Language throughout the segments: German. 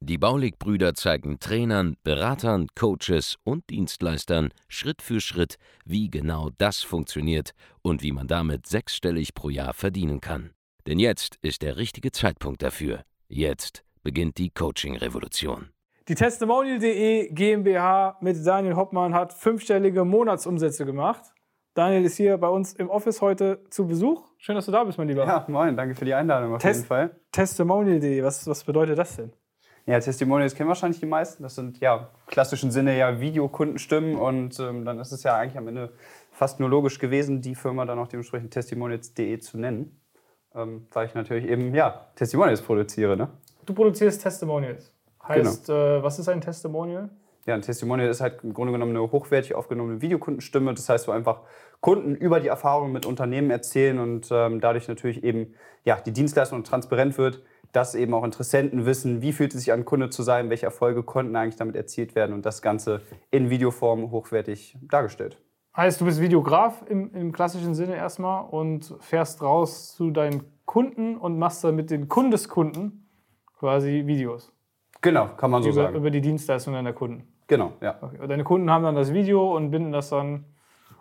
Die Baulig-Brüder zeigen Trainern, Beratern, Coaches und Dienstleistern Schritt für Schritt, wie genau das funktioniert und wie man damit sechsstellig pro Jahr verdienen kann. Denn jetzt ist der richtige Zeitpunkt dafür. Jetzt beginnt die Coaching-Revolution. Die Testimonial.de GmbH mit Daniel Hoppmann hat fünfstellige Monatsumsätze gemacht. Daniel ist hier bei uns im Office heute zu Besuch. Schön, dass du da bist, mein Lieber. Ja, moin, danke für die Einladung auf Test jeden Fall. Testimonial.de, was, was bedeutet das denn? Ja, Testimonials kennen wahrscheinlich die meisten. Das sind ja im klassischen Sinne ja Videokundenstimmen und ähm, dann ist es ja eigentlich am Ende fast nur logisch gewesen, die Firma dann auch dementsprechend Testimonials.de zu nennen. Ähm, weil ich natürlich eben ja Testimonials produziere. Ne? Du produzierst Testimonials. Heißt, äh, was ist ein Testimonial? Ja, ein Testimonial ist halt im Grunde genommen eine hochwertig aufgenommene Videokundenstimme. Das heißt, wo einfach Kunden über die Erfahrungen mit Unternehmen erzählen und ähm, dadurch natürlich eben ja, die Dienstleistung transparent wird, dass eben auch Interessenten wissen, wie fühlt es sich an, Kunde zu sein, welche Erfolge konnten eigentlich damit erzielt werden und das Ganze in Videoform hochwertig dargestellt. Heißt, du bist Videograf im, im klassischen Sinne erstmal und fährst raus zu deinen Kunden und machst dann mit den Kundeskunden quasi Videos. Genau, kann man so über, sagen. über die Dienstleistung deiner Kunden. Genau, ja. Okay. Deine Kunden haben dann das Video und binden das dann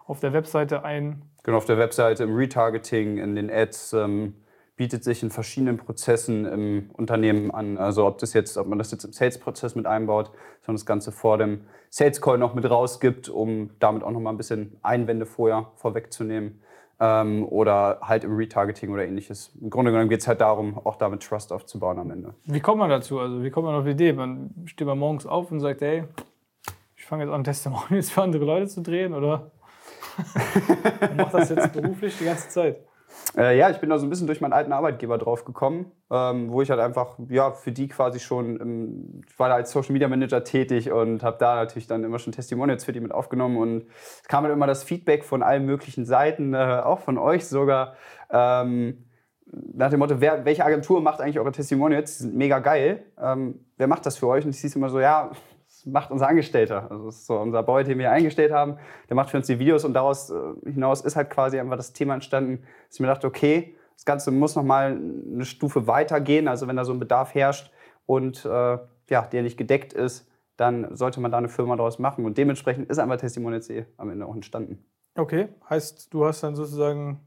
auf der Webseite ein. Genau, auf der Webseite, im Retargeting, in den Ads, ähm, bietet sich in verschiedenen Prozessen im Unternehmen an. Also ob das jetzt, ob man das jetzt im Sales-Prozess mit einbaut, sondern das Ganze vor dem Sales Call noch mit rausgibt, um damit auch noch mal ein bisschen Einwände vorher vorwegzunehmen. Ähm, oder halt im Retargeting oder ähnliches. Im Grunde genommen geht es halt darum, auch damit Trust aufzubauen am Ende. Wie kommt man dazu? Also wie kommt man auf die Idee? Man steht mal morgens auf und sagt, hey, ich fange jetzt an, Testimonials für andere Leute zu drehen oder man macht das jetzt beruflich die ganze Zeit? Äh, ja, ich bin da so ein bisschen durch meinen alten Arbeitgeber drauf gekommen, ähm, wo ich halt einfach, ja, für die quasi schon, ähm, ich war da als Social Media Manager tätig und habe da natürlich dann immer schon Testimonials für die mit aufgenommen und es kam halt immer das Feedback von allen möglichen Seiten, äh, auch von euch sogar, ähm, nach dem Motto, wer, welche Agentur macht eigentlich eure Testimonials? Die sind mega geil. Ähm, wer macht das für euch? Und ich hieß immer so, ja, macht unser Angestellter. Also das ist so unser Boy, den wir eingestellt haben. Der macht für uns die Videos und daraus äh, hinaus ist halt quasi einfach das Thema entstanden, dass ich mir dachte, okay, das Ganze muss noch mal eine Stufe weitergehen. Also wenn da so ein Bedarf herrscht und äh, ja, der nicht gedeckt ist, dann sollte man da eine Firma daraus machen. Und dementsprechend ist einfach Testimonials.de am Ende auch entstanden. Okay, heißt, du hast dann sozusagen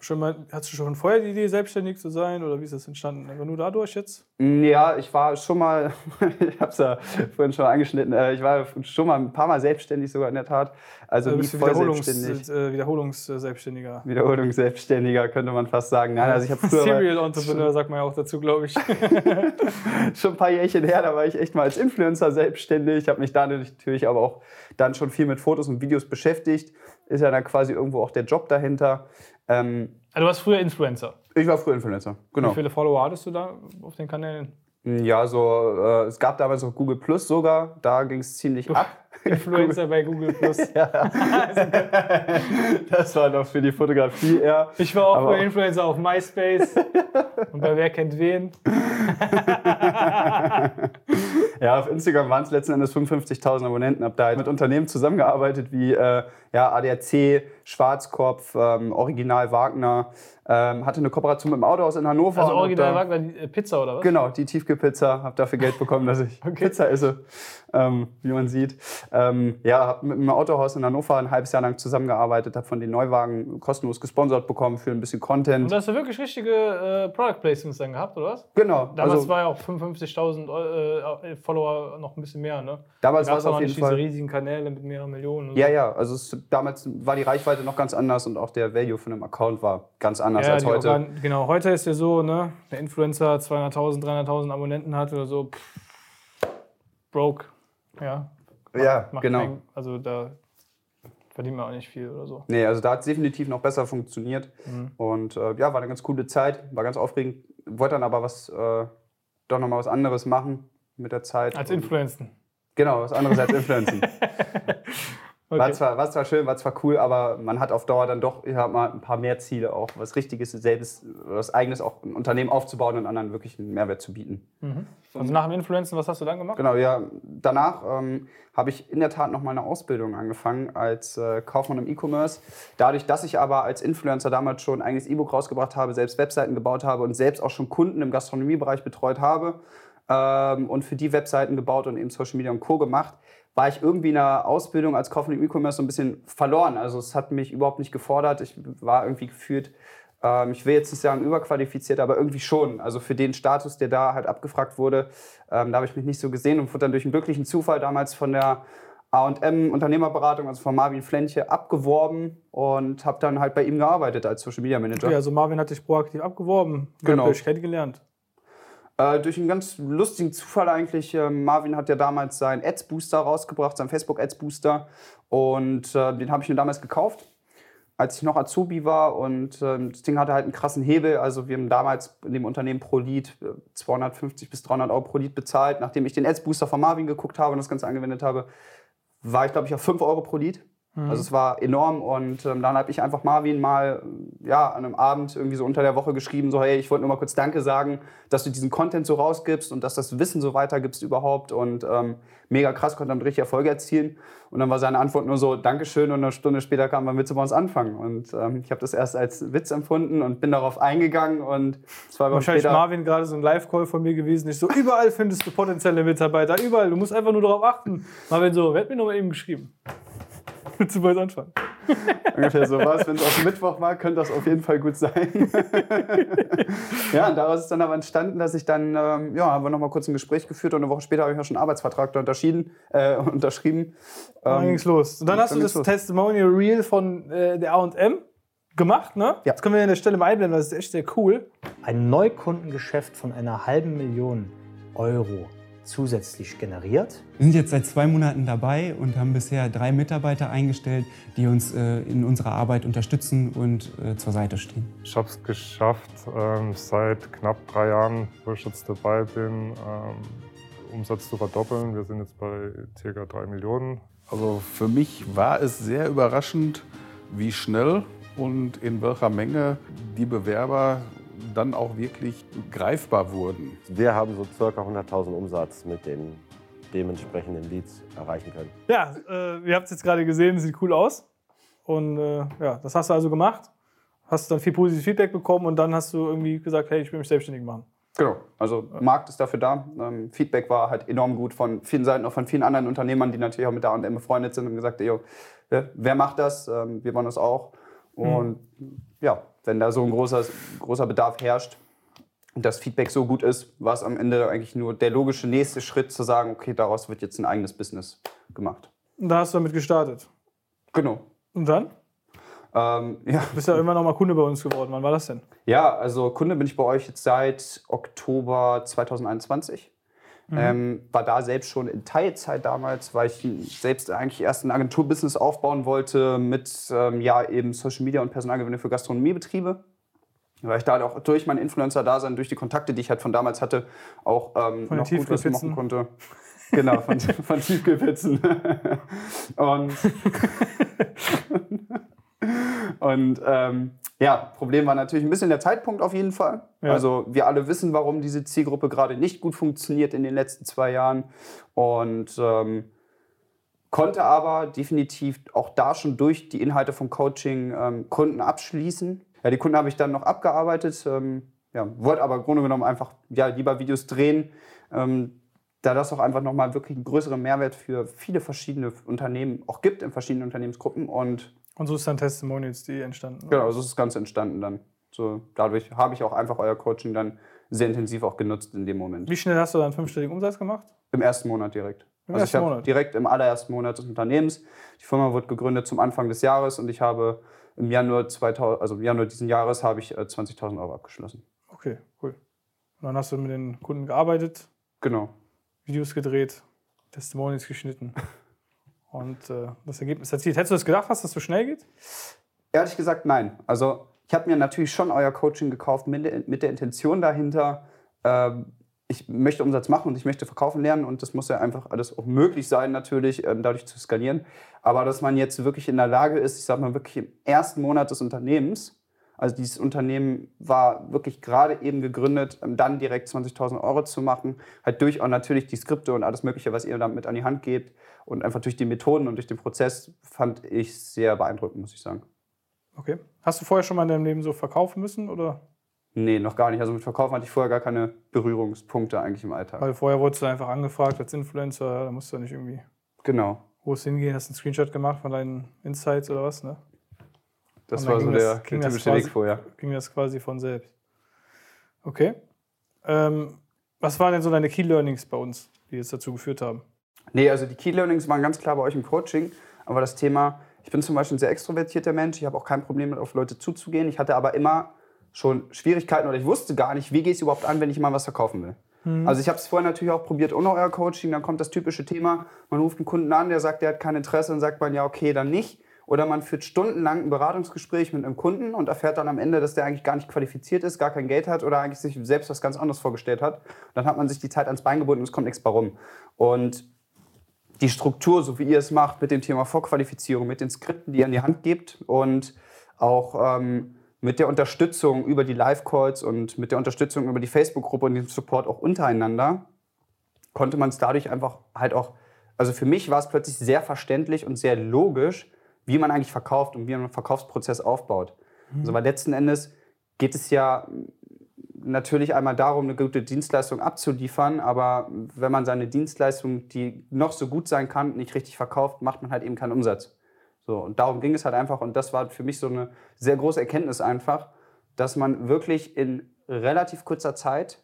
schon mal, hast du schon vorher die Idee, selbstständig zu sein oder wie ist das entstanden? Aber nur dadurch jetzt? Ja, ich war schon mal, ich habe es ja vorhin schon angeschnitten, äh, ich war schon mal ein paar Mal selbstständig sogar in der Tat. Also Also bist voll Wiederholungs, selbstständig. äh, Wiederholungsselbstständiger. Wiederholungsselbstständiger könnte man fast sagen. Nein, also ich habe früher Serial Entrepreneur sagt man ja auch dazu, glaube ich. schon ein paar Jährchen her, da war ich echt mal als Influencer selbstständig. Ich habe mich da natürlich aber auch dann schon viel mit Fotos und Videos beschäftigt. Ist ja dann quasi irgendwo auch der Job dahinter. Ähm, Also du warst früher Influencer. ich war früher Influencer, genau. Wie viele Follower hattest du da auf den Kanälen? Ja, so, äh, es gab damals auch Google Plus sogar, da ging es ziemlich ab. Influencer bei Google Plus. Das war noch für die Fotografie eher. Ich war auch früher Influencer auf MySpace. Und bei Wer kennt wen? Ja, auf Instagram waren es letzten Endes 55.000 Abonnenten. Hab da halt mit Unternehmen zusammengearbeitet wie äh, ja, ADAC, Schwarzkopf, ähm, Original Wagner. Ähm, hatte eine Kooperation mit dem Autohaus in Hannover. Also und hab Original da- Wagner die, äh, Pizza oder was? Genau, die Tiefkühlpizza. Habe dafür Geld bekommen, dass ich Pizza esse, ähm, wie man sieht. Ähm, ja, habe mit einem Autohaus in Hannover ein halbes Jahr lang zusammengearbeitet, habe von den Neuwagen kostenlos gesponsert bekommen für ein bisschen Content. Und hast du wirklich richtige äh, Product Placements dann gehabt, oder was? genau, Damals also war ja auch 55.000 äh, Follower noch ein bisschen mehr, ne? damals Da war es auf jeden nicht diese Fall. riesigen Kanäle mit mehreren Millionen. Ja, so. ja, also es, damals war die Reichweite noch ganz anders und auch der Value von dem Account war ganz anders Ja, als heute. Organ genau, heute ist ja so, ne, der Influencer 200.000, 300.000 Abonnenten hat oder so, pff, broke, ja. ja, Macht genau. kein- also da verdient man auch nicht viel oder so. Nee, also da hat es definitiv noch besser funktioniert. Mhm. Und äh, ja, war eine ganz coole Zeit, war ganz aufregend. Wollte dann aber was, äh, doch nochmal was anderes machen mit der Zeit. Als Influencer. Genau, was anderes als Influencen. Okay. War, zwar, war zwar schön, war zwar cool, aber man hat auf Dauer dann doch ja, mal ein paar mehr Ziele, auch was Richtiges, selbst was Eigenes, auch ein Unternehmen aufzubauen und anderen wirklich einen Mehrwert zu bieten. Mhm. Also nach dem Influencer, was hast du dann gemacht? Genau, ja. Danach ähm, habe ich in der Tat noch mal eine Ausbildung angefangen als äh, Kaufmann im E-Commerce. Dadurch, dass ich aber als Influencer damals schon ein eigenes E-Book rausgebracht habe, selbst Webseiten gebaut habe und selbst auch schon Kunden im Gastronomiebereich betreut habe ähm, und für die Webseiten gebaut und eben Social Media und Co. gemacht, war ich irgendwie in der Ausbildung als Kaufmann im E-Commerce so ein bisschen verloren. Also es hat mich überhaupt nicht gefordert. Ich war irgendwie gefühlt, ähm, ich will jetzt nicht sagen überqualifiziert, aber irgendwie schon. Also für den Status, der da halt abgefragt wurde, ähm, da habe ich mich nicht so gesehen und wurde dann durch einen glücklichen Zufall damals von der A&M Unternehmerberatung, also von Marvin Flenche, abgeworben und habe dann halt bei ihm gearbeitet als Social Media Manager. Okay, also Marvin hat dich proaktiv abgeworben. Genau. Euch kennengelernt? Äh, durch einen ganz lustigen Zufall eigentlich. Äh, Marvin hat ja damals seinen Ads Booster rausgebracht, seinen Facebook Ads Booster. Und äh, den habe ich mir damals gekauft, als ich noch Azubi war. Und ähm, das Ding hatte halt einen krassen Hebel. Also wir haben damals in dem Unternehmen pro Lead 250 äh, bis 300 Euro pro Lead bezahlt. Nachdem ich den Ads Booster von Marvin geguckt habe und das Ganze angewendet habe, war ich, glaube ich, auf 5 Euro pro Lead. Mhm. Also es war enorm und ähm, dann habe ich einfach Marvin mal ja, an einem Abend irgendwie so unter der Woche geschrieben, so hey, ich wollte nur mal kurz Danke sagen, dass du diesen Content so rausgibst und dass das Wissen so weitergibst überhaupt und ähm, mega krass, konnte damit richtig Erfolge erzielen. Und dann war seine Antwort nur so Dankeschön und eine Stunde später kam, wann willst du bei uns anfangen? Und ähm, ich habe das erst als Witz empfunden und bin darauf eingegangen und zwei Wochen Wahrscheinlich später... Marvin gerade so ein Live-Call von mir gewesen, ich so, überall findest du potenzielle Mitarbeiter, überall, du musst einfach nur darauf achten. Marvin so, wer hat mir noch mal eben geschrieben? Willst du bald anfangen? Ungefähr so was. Wenn es auf Mittwoch war, könnte das auf jeden Fall gut sein. ja, und daraus ist dann aber entstanden, dass ich dann, ähm, ja, haben wir nochmal kurz ein Gespräch geführt und eine Woche später habe ich ja schon einen Arbeitsvertrag da unterschieden, äh, unterschrieben. dann ähm, ging's los. Und dann hast dann du das los. Testimonial Reel von äh, der A&M gemacht, ne? Ja. Das können wir an der Stelle mal einblenden, das ist echt sehr cool. Ein Neukundengeschäft von einer halben Million Euro zusätzlich generiert. Wir sind jetzt seit zwei Monaten dabei und haben bisher drei Mitarbeiter eingestellt, die uns äh, in unserer Arbeit unterstützen und äh, zur Seite stehen. Ich habe es geschafft, ähm, seit knapp drei Jahren, wo ich jetzt dabei bin, ähm, Umsatz zu verdoppeln. Wir sind jetzt bei ca. drei Millionen. Also für mich war es sehr überraschend, wie schnell und in welcher Menge die Bewerber dann auch wirklich greifbar wurden. Wir haben so circa 100.000 Umsatz mit den dementsprechenden Leads erreichen können. Ja, äh, ihr habt es jetzt gerade gesehen, sieht cool aus. Und äh, ja, das hast du also gemacht. Hast dann viel positives Feedback bekommen und dann hast du irgendwie gesagt, hey, ich will mich selbstständig machen. Genau, also Markt ist dafür da. Ähm, Feedback war halt enorm gut von vielen Seiten, auch von vielen anderen Unternehmern, die natürlich auch mit der A&M befreundet sind und gesagt, ey, wer macht das? Ähm, wir wollen das auch. Mhm. Und mhm. ja, wenn da so ein großer, großer Bedarf herrscht und das Feedback so gut ist, war es am Ende eigentlich nur der logische nächste Schritt zu sagen, okay, daraus wird jetzt ein eigenes Business gemacht. Und da hast du damit gestartet? Genau. Und dann? Ähm, ja. Du bist ja immer noch mal Kunde bei uns geworden. Wann war das denn? Ja, also Kunde bin ich bei euch jetzt seit Oktober 2021. Mhm. Ähm, war da selbst schon in Teilzeit damals, weil ich selbst eigentlich erst ein Agenturbusiness aufbauen wollte mit ähm, ja, eben Social Media und Personalgewinnung für Gastronomiebetriebe. Weil ich da auch durch mein Influencer-Dasein, durch die Kontakte, die ich halt von damals hatte, auch ähm, noch gut was machen konnte. Genau, von, von Tiefkühlpizzen. und und ähm, ja, Problem war natürlich ein bisschen der Zeitpunkt auf jeden Fall. Ja. Also wir alle wissen, warum diese Zielgruppe gerade nicht gut funktioniert in den letzten zwei Jahren. Und ähm, konnte aber definitiv auch da schon durch die Inhalte vom Coaching ähm, Kunden abschließen. Ja, die Kunden habe ich dann noch abgearbeitet. Ähm, ja, wollte aber im Grunde genommen einfach ja, lieber Videos drehen, ähm, da das auch einfach nochmal wirklich einen größeren Mehrwert für viele verschiedene Unternehmen auch gibt, in verschiedenen Unternehmensgruppen. Und und so ist dann Testimonials.de entstanden. Genau, so ist das Ganze entstanden dann. So, dadurch habe ich auch einfach euer Coaching dann sehr intensiv auch genutzt in dem Moment. Wie schnell hast du dann fünfstelligen Umsatz gemacht? Im ersten Monat direkt. Im also ersten ich Monat? Direkt im allerersten Monat des Unternehmens. Die Firma wurde gegründet zum Anfang des Jahres und ich habe im Januar, 2000, also im Januar diesen Jahres habe ich 20.000 äh, Euro abgeschlossen. Okay, cool. Und dann hast du mit den Kunden gearbeitet? Genau. Videos gedreht, Testimonials geschnitten. und äh, das Ergebnis erzielt. Hättest du das gedacht, dass das so schnell geht? Ehrlich gesagt, nein. Also ich habe mir natürlich schon euer Coaching gekauft mit, mit der Intention dahinter, äh, ich möchte Umsatz machen und ich möchte verkaufen lernen und das muss ja einfach alles auch möglich sein, natürlich, ähm, dadurch zu skalieren. Aber dass man jetzt wirklich in der Lage ist, ich sag mal wirklich im ersten Monat des Unternehmens, also dieses Unternehmen war wirklich gerade eben gegründet, ähm, dann direkt 20.000 Euro zu machen, halt durch auch natürlich die Skripte und alles Mögliche, was ihr damit an die Hand gebt und einfach durch die Methoden und durch den Prozess fand ich sehr beeindruckend, muss ich sagen. Okay. Hast du vorher schon mal in deinem Leben so verkaufen müssen oder? Nee, noch gar nicht. Also mit Verkaufen hatte ich vorher gar keine Berührungspunkte eigentlich im Alltag. Weil vorher wurdest du einfach angefragt als Influencer, da musst du ja nicht irgendwie Genau. groß hingehen, hast einen Screenshot gemacht von deinen Insights oder was, ne? Das war so der, das- der typische quasi- Weg vorher. Ging das quasi von selbst. Okay. Ähm, was waren denn so deine Key Learnings bei uns, die jetzt dazu geführt haben? Nee, also die Key Learnings waren ganz klar bei euch im Coaching. Aber das Thema, ich bin zum Beispiel ein sehr extrovertierter Mensch. Ich habe auch kein Problem mit auf Leute zuzugehen. Ich hatte aber immer schon Schwierigkeiten oder ich wusste gar nicht, wie gehe ich es überhaupt an, wenn ich mal was verkaufen will. Also ich habe es vorher natürlich auch probiert ohne euer Coaching. Dann kommt das typische Thema, man ruft einen Kunden an, der sagt, der hat kein Interesse, dann sagt man, ja okay, dann nicht. Oder man führt stundenlang ein Beratungsgespräch mit einem Kunden und erfährt dann am Ende, dass der eigentlich gar nicht qualifiziert ist, gar kein Geld hat oder eigentlich sich selbst was ganz anderes vorgestellt hat. Dann hat man sich die Zeit ans Bein gebunden und es kommt nichts bei rum. Und die Struktur, so wie ihr es macht, mit dem Thema Vorqualifizierung, mit den Skripten, die ihr an die Hand gebt und auch ähm, mit der Unterstützung über die Live-Calls und mit der Unterstützung über die Facebook-Gruppe und dem Support auch untereinander, konnte man es dadurch einfach halt auch, also für mich war es plötzlich sehr verständlich und sehr logisch, wie man eigentlich verkauft und wie man einen Verkaufsprozess aufbaut. Also weil letzten Endes geht es ja natürlich einmal darum, eine gute Dienstleistung abzuliefern, aber wenn man seine Dienstleistung, die noch so gut sein kann, nicht richtig verkauft, macht man halt eben keinen Umsatz. So, und darum ging es halt einfach und das war für mich so eine sehr große Erkenntnis einfach, dass man wirklich in relativ kurzer Zeit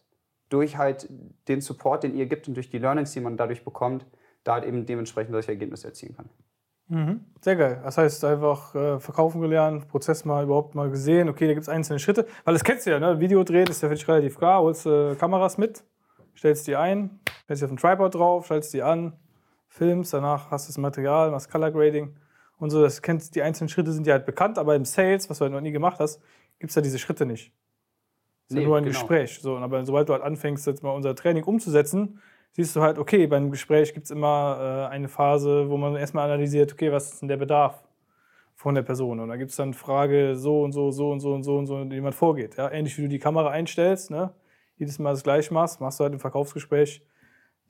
durch halt den Support, den ihr gibt und durch die Learnings, die man dadurch bekommt, da halt eben dementsprechend solche Ergebnisse erzielen kann. Sehr geil. Das heißt, einfach äh, verkaufen gelernt, Prozess mal überhaupt mal gesehen. Okay, da gibt es einzelne Schritte. Weil das kennst du ja, ne? Video dreht ist ja für dich relativ klar. Holst äh, Kameras mit, stellst die ein, stellst die auf den Tripod drauf, schaltest die an, filmst, danach hast du das Material, machst Color Grading und so. Das kennst, die einzelnen Schritte sind dir halt bekannt, aber im Sales, was du halt noch nie gemacht hast, gibt es ja diese Schritte nicht. Das ist Nee, ja nur ein genau. Gespräch. So, aber sobald du halt anfängst, jetzt mal unser Training umzusetzen, siehst du halt, okay, beim Gespräch gibt es immer äh, eine Phase, wo man erstmal analysiert, okay, was ist denn der Bedarf von der Person? Und da gibt es dann Frage so und so, so und so und so und so, wie man vorgeht. Ja? Ähnlich wie du die Kamera einstellst, ne? jedes Mal das gleich machst, machst du halt im Verkaufsgespräch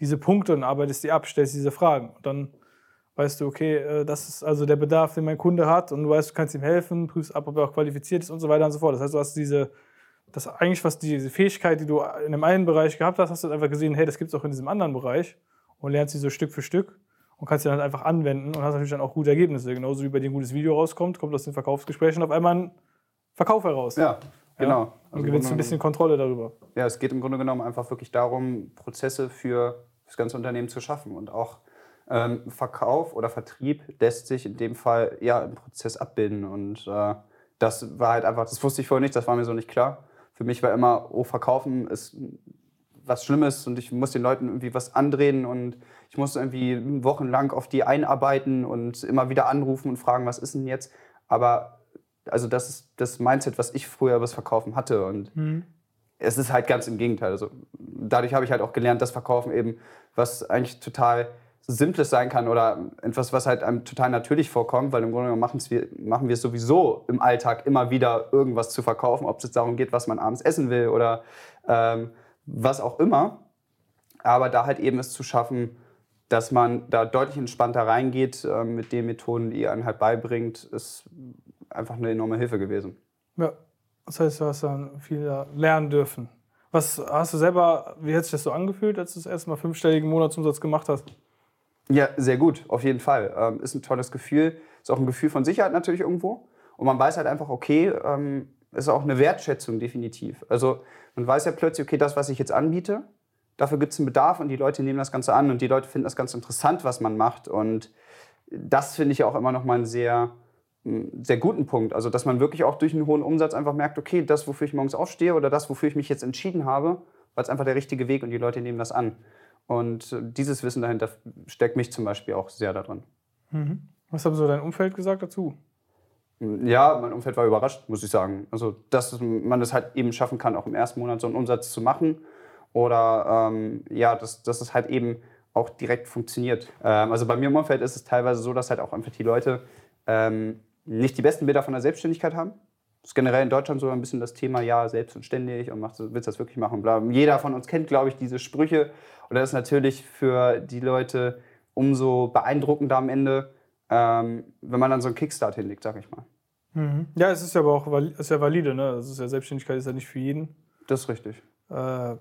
diese Punkte und arbeitest die ab, stellst diese Fragen. Und dann weißt du, okay, äh, das ist also der Bedarf, den mein Kunde hat und du weißt, du kannst ihm helfen, prüfst ab, ob er auch qualifiziert ist und so weiter und so fort. Das heißt, du hast diese, das eigentlich, was diese Fähigkeit, die du in dem einen Bereich gehabt hast, hast du einfach gesehen, hey, das gibt es auch in diesem anderen Bereich und lernst sie so Stück für Stück und kannst sie dann einfach anwenden und hast natürlich dann auch gute Ergebnisse. Genauso wie bei dir ein gutes Video rauskommt, kommt aus den Verkaufsgesprächen auf einmal ein Verkauf heraus. Ja, genau. Und Also gewinnst ein bisschen Kontrolle darüber. Ja, es geht im Grunde genommen einfach wirklich darum, Prozesse für das ganze Unternehmen zu schaffen. Und auch ähm, Verkauf oder Vertrieb lässt sich in dem Fall ja im Prozess abbilden. Und äh, das war halt einfach, das wusste ich vorher nicht, das war mir so nicht klar. Für mich war immer, oh, verkaufen ist was Schlimmes und ich muss den Leuten irgendwie was andrehen und ich muss irgendwie wochenlang auf die einarbeiten und immer wieder anrufen und fragen, was ist denn jetzt? Aber also das ist das Mindset, was ich früher über das Verkaufen hatte und es ist halt ganz im Gegenteil. Also dadurch habe ich halt auch gelernt, dass Verkaufen eben was eigentlich total Simples sein kann oder etwas, was halt einem total natürlich vorkommt, weil im Grunde genommen machen wir es sowieso im Alltag immer wieder irgendwas zu verkaufen, ob es jetzt darum geht, was man abends essen will oder ähm, was auch immer. Aber da halt eben es zu schaffen, dass man da deutlich entspannter reingeht äh, mit den Methoden, die ihr einem halt beibringt, ist einfach eine enorme Hilfe gewesen. Ja, das heißt, du hast dann viel lernen dürfen. Was hast du selber, wie hat sich das so angefühlt, als du das erste Mal fünfstelligen Monatsumsatz gemacht hast? Ja, sehr gut, auf jeden Fall. Ähm, ist ein tolles Gefühl. Ist auch ein Gefühl von Sicherheit natürlich irgendwo. Und man weiß halt einfach, okay, ähm, ist auch eine Wertschätzung definitiv. Also man weiß ja plötzlich, okay, das, was ich jetzt anbiete, dafür gibt es einen Bedarf und die Leute nehmen das Ganze an und die Leute finden das ganz interessant, was man macht. Und das finde ich ja auch immer noch mal einen sehr, sehr guten Punkt. Also dass man wirklich auch durch einen hohen Umsatz einfach merkt, okay, das, wofür ich morgens aufstehe oder das, wofür ich mich jetzt entschieden habe, war es einfach der richtige Weg und die Leute nehmen das an. Und dieses Wissen dahinter steckt mich zum Beispiel auch sehr daran. Was haben so dein Umfeld gesagt dazu? Ja, mein Umfeld war überrascht, muss ich sagen. Also, dass man es halt eben schaffen kann, auch im ersten Monat so einen Umsatz zu machen oder ähm, ja, dass, dass es halt eben auch direkt funktioniert. Ähm, also bei mir im Umfeld ist es teilweise so, dass halt auch einfach die Leute ähm, nicht die besten Bilder von der Selbstständigkeit haben. Das ist generell in Deutschland so ein bisschen das Thema, ja, selbst und und machst, willst das wirklich machen. Bla. Jeder von uns kennt, glaube ich, diese Sprüche. Und das ist natürlich für die Leute umso beeindruckender am Ende, ähm, wenn man dann so einen Kickstart hinlegt, sag ich mal. Mhm. Ja, es ist ja aber auch ist ja valide, ne? Das ist ja Selbstständigkeit ist ja nicht für jeden. Das ist richtig. Äh,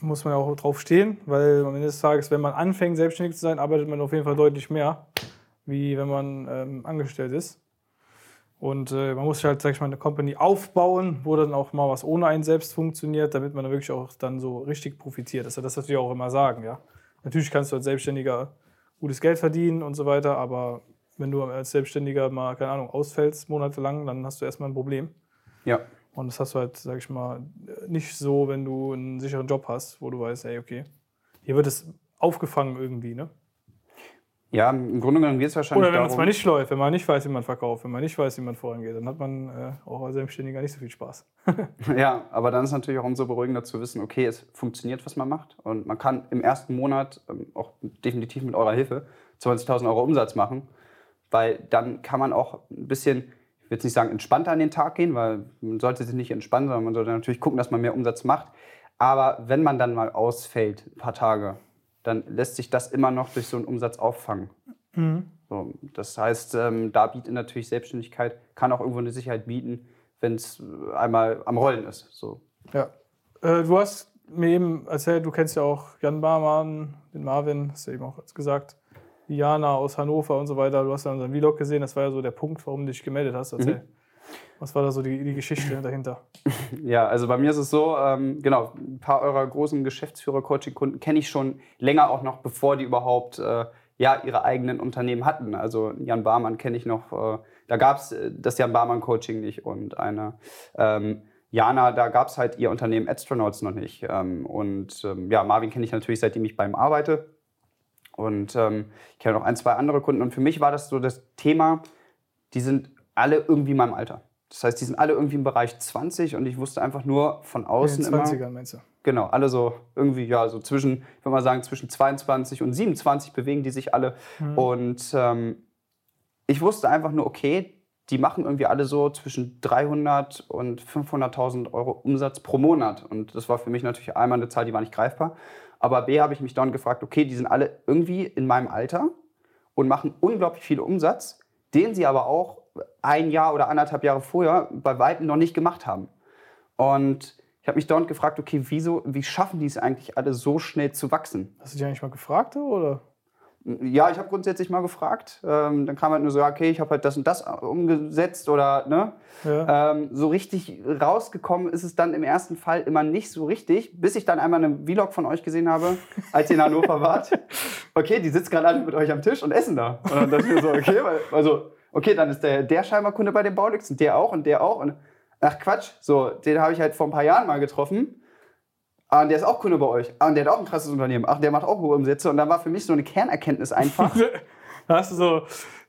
muss man ja auch drauf stehen, weil am Ende des Tages, wenn man anfängt, selbstständig zu sein, arbeitet man auf jeden Fall deutlich mehr, wie wenn man ähm, angestellt ist. Und äh, man muss sich halt, sag ich mal, eine Company aufbauen, wo dann auch mal was ohne einen selbst funktioniert, damit man dann wirklich auch dann so richtig profitiert. Das ist ja das, was wir auch immer sagen, ja. Natürlich kannst du als Selbstständiger gutes Geld verdienen und so weiter, aber wenn du als Selbstständiger mal, keine Ahnung, ausfällst monatelang, dann hast du erstmal ein Problem. Ja. Und das hast du halt, sag ich mal, nicht so, wenn du einen sicheren Job hast, wo du weißt, ey, okay, hier wird es aufgefangen irgendwie, ne? Ja, im Grunde genommen geht es wahrscheinlich Oder wenn es darum, mal nicht läuft, wenn man nicht weiß, wie man verkauft, wenn man nicht weiß, wie man vorangeht, dann hat man äh, auch als Selbstständiger nicht so viel Spaß. Ja, aber dann ist natürlich auch umso beruhigender zu wissen, okay, es funktioniert, was man macht. Und man kann im ersten Monat ähm, auch definitiv mit eurer Hilfe 20.000 Euro Umsatz machen, weil dann kann man auch ein bisschen, ich will jetzt nicht sagen entspannter an den Tag gehen, weil man sollte sich nicht entspannen, sondern man sollte natürlich gucken, dass man mehr Umsatz macht. Aber wenn man dann mal ausfällt, ein paar Tage, dann lässt sich das immer noch durch so einen Umsatz auffangen. So, das heißt, ähm, da bietet natürlich Selbstständigkeit, kann auch irgendwo eine Sicherheit bieten, wenn es einmal am Rollen ist. So. Ja. Äh, du hast mir eben erzählt, du kennst ja auch Jan Barmann, den Marvin, hast du eben auch gesagt, Jana aus Hannover und so weiter. Du hast ja unseren Vlog gesehen, das war ja so der Punkt, warum du dich gemeldet hast. Erzähl. Was war da so die, die Geschichte dahinter? Ja, also bei mir ist es so, ähm, genau, ein paar eurer großen Geschäftsführer-Coaching-Kunden kenne ich schon länger auch noch, bevor die überhaupt äh, ja, ihre eigenen Unternehmen hatten. Also Jan Barmann kenne ich noch, äh, da gab es das Jan Barmann-Coaching nicht und eine ähm, Jana, da gab es halt ihr Unternehmen Astronauts noch nicht. Ähm, und ähm, ja, Marvin kenne ich natürlich, seitdem ich bei ihm arbeite. Und ähm, ich kenne noch ein, zwei andere Kunden. Und für mich war das so das Thema, die sind alle irgendwie in meinem Alter. Das heißt, die sind alle irgendwie im Bereich 20 und ich wusste einfach nur von In außen den immer. 20ern meinst du? Genau, alle so irgendwie, ja, so zwischen, ich würde mal sagen, zwischen 22 und 27 bewegen die sich alle. Und ähm, ich wusste einfach nur, okay, die machen irgendwie alle so zwischen 300 und 500.000 Euro Umsatz pro Monat. Und das war für mich natürlich einmal eine Zahl, die war nicht greifbar. Aber B habe ich mich dann gefragt, okay, die sind alle irgendwie in meinem Alter und machen unglaublich viel Umsatz, den sie aber auch ein Jahr oder anderthalb Jahre vorher bei Weitem noch nicht gemacht haben. Und ich habe mich dauernd gefragt, okay, wieso, wie schaffen die es eigentlich alle so schnell zu wachsen? Hast du dich eigentlich mal gefragt, oder? Ja, ich habe grundsätzlich mal gefragt. Ähm, dann kam halt nur so, okay, ich habe halt das und das umgesetzt oder ne. Ja. Ähm, so richtig rausgekommen ist es dann im ersten Fall immer nicht so richtig, bis ich dann einmal einen Vlog von euch gesehen habe, als ihr in Hannover wart. Okay, die sitzen gerade alle mit euch am Tisch und essen da. Und dann dachte ich mir so, okay, weil, also, okay, dann ist der, der scheinbar Kunde bei den Baulix und der auch und der auch. Und ach Quatsch, so, den habe ich halt vor ein paar Jahren mal getroffen. Ah, und der ist auch Kunde bei euch. Ah, und der hat auch ein krasses Unternehmen. Ach, der macht auch hohe Umsätze. Und dann war für mich so eine Kernerkenntnis einfach. Da hast du so,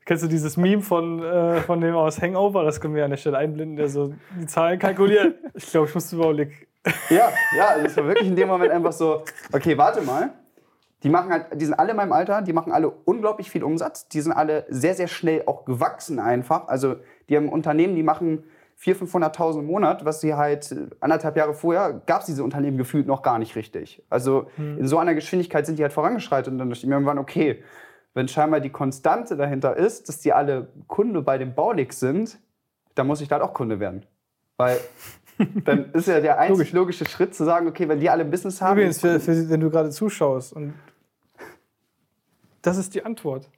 kennst du dieses Meme von, äh, von dem aus Hangover? Das können wir an der Stelle einblenden, der so die Zahlen kalkuliert. Ich glaube, ich muss überlegen. Ja, ja, also es war wirklich in dem Moment einfach so, okay, warte mal. Die machen halt, die sind alle in meinem Alter, die machen alle unglaublich viel Umsatz, die sind alle sehr, sehr schnell auch gewachsen einfach. Also die haben Unternehmen, die machen 400.000, 500.000 im Monat, was sie halt äh, anderthalb Jahre vorher, gab es diese Unternehmen gefühlt noch gar nicht richtig. Also in so einer Geschwindigkeit sind die halt vorangeschreitet und dann dachte ich mir irgendwann, okay, wenn scheinbar die Konstante dahinter ist, dass die alle Kunde bei dem Baulix sind, dann muss ich da halt auch Kunde werden. Weil dann ist ja der einzig logische Schritt zu sagen, okay, wenn die alle ein Business haben. Übrigens, für, für, wenn du gerade zuschaust und das ist die Antwort.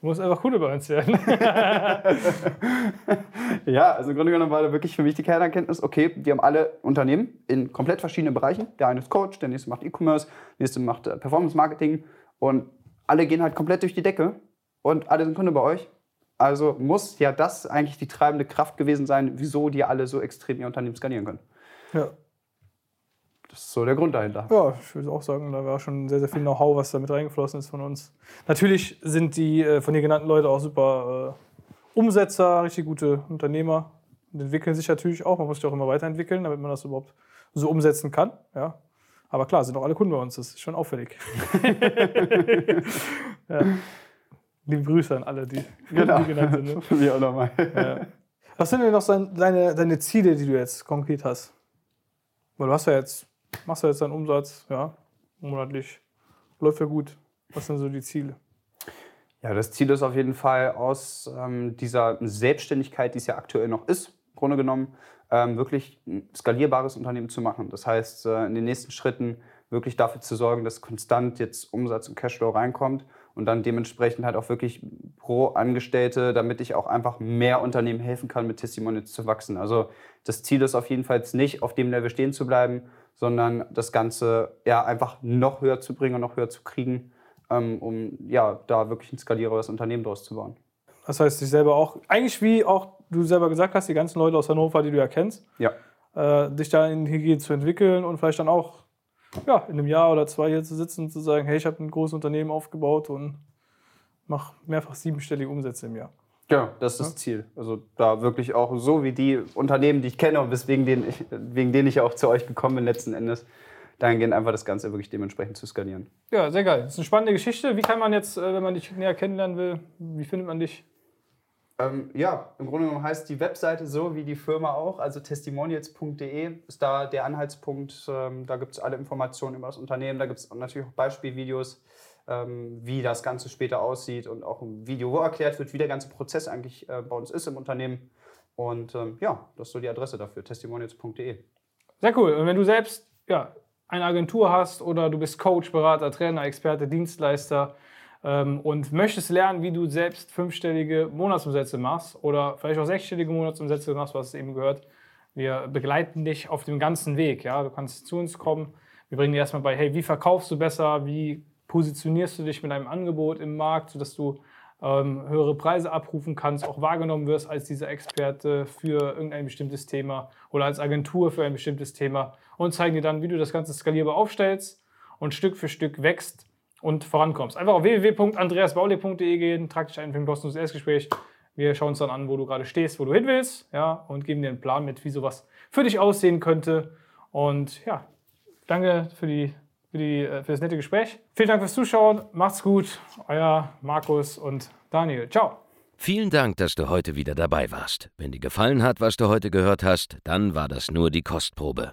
Du musst einfach Kunde bei uns werden. Ja, also im Grunde genommen war da wirklich für mich die Kernerkenntnis, okay, die haben alle Unternehmen in komplett verschiedenen Bereichen. Der eine ist Coach, der nächste macht E-Commerce, der nächste macht äh, Performance Marketing und alle gehen halt komplett durch die Decke und alle sind Kunde bei euch. Also muss ja das eigentlich die treibende Kraft gewesen sein, wieso die alle so extrem ihr Unternehmen skalieren können. ja. Das ist so der Grund dahinter. ja, ich würde auch sagen, da war schon sehr, sehr viel Know-how, was da mit reingeflossen ist von uns. Natürlich sind die äh, von dir genannten Leute auch super äh, Umsetzer, richtig gute Unternehmer und entwickeln sich natürlich auch. Man muss sich auch immer weiterentwickeln, damit man das überhaupt so umsetzen kann. Ja. Aber klar, sind auch alle Kunden bei uns, das ist schon auffällig. ja. Liebe Grüße an alle, die, Genau. die genannt sind. Ne? Für mich auch nochmal. Ja. Was sind denn noch deine, deine Ziele, die du jetzt konkret hast? Weil du hast ja jetzt, machst ja jetzt deinen Umsatz, ja, monatlich. Läuft ja gut. Was sind so die Ziele? Ja, das Ziel ist auf jeden Fall aus ähm, dieser Selbstständigkeit, die es ja aktuell noch ist, im Grunde genommen, ähm, wirklich ein skalierbares Unternehmen zu machen. Das heißt, äh, in den nächsten Schritten wirklich dafür zu sorgen, dass konstant jetzt Umsatz und Cashflow reinkommt und dann dementsprechend halt auch wirklich pro Angestellte, damit ich auch einfach mehr Unternehmen helfen kann, mit Testimonials zu wachsen. Also das Ziel ist auf jeden Fall nicht, auf dem Level stehen zu bleiben, sondern das Ganze ja einfach noch höher zu bringen und noch höher zu kriegen, ähm, um ja da wirklich ein skalierbares Unternehmen draus zu bauen. Das heißt, dich selber auch, eigentlich wie auch du selber gesagt hast, die ganzen Leute aus Hannover, die du ja kennst, Ja. äh, dich da in Hygiene zu entwickeln und vielleicht dann auch ja, in einem Jahr oder zwei hier zu sitzen und zu sagen, hey, ich habe ein großes Unternehmen aufgebaut und mache mehrfach siebenstellige Umsätze im Jahr. Genau, das ist das Ziel. Also da wirklich auch so wie die Unternehmen, die ich kenne und weswegen denen ich, wegen denen ich ja auch zu euch gekommen bin letzten Endes, dahingehend einfach das Ganze wirklich dementsprechend zu skalieren. Ja, sehr geil. Das ist eine spannende Geschichte. Wie kann man jetzt, äh, wenn man dich näher kennenlernen will, wie findet man dich? Ähm, ja, im Grunde genommen heißt die Webseite so wie die Firma auch, also testimonials.de ist da der Anhaltspunkt. Ähm, da gibt es alle Informationen über das Unternehmen, da gibt es natürlich auch Beispielvideos, ähm, wie das Ganze später aussieht und auch ein Video, wo erklärt wird, wie der ganze Prozess eigentlich äh, bei uns ist im Unternehmen. Und ähm, ja, das ist so die Adresse dafür, testimonials.de. Sehr cool. Und wenn du selbst ja, eine Agentur hast oder du bist Coach, Berater, Trainer, Experte, Dienstleister und möchtest lernen, wie du selbst fünfstellige Monatsumsätze machst oder vielleicht auch sechsstellige Monatsumsätze machst, was es eben gehört, wir begleiten dich auf dem ganzen Weg. Ja? Du kannst zu uns kommen. Wir bringen dir erstmal bei, hey, wie verkaufst du besser? Wie positionierst du dich mit deinem Angebot im Markt, sodass du ähm, höhere Preise abrufen kannst, auch wahrgenommen wirst als dieser Experte für irgendein bestimmtes Thema oder als Agentur für ein bestimmtes Thema und zeigen dir dann, wie du das Ganze skalierbar aufstellst und Stück für Stück wächst und vorankommst. Einfach auf www.andreasbaulig.de gehen, trag dich ein für ein kostenloses Erstgespräch. Wir schauen uns dann an, wo du gerade stehst, wo du hin willst, ja, und geben dir einen Plan mit, wie sowas für dich aussehen könnte. Und ja, danke für, die, für, die, äh, für das nette Gespräch. Vielen Dank fürs Zuschauen. Macht's gut. Euer Markus und Daniel. Ciao. Vielen Dank, dass du heute wieder dabei warst. Wenn dir gefallen hat, was du heute gehört hast, dann war das nur die Kostprobe.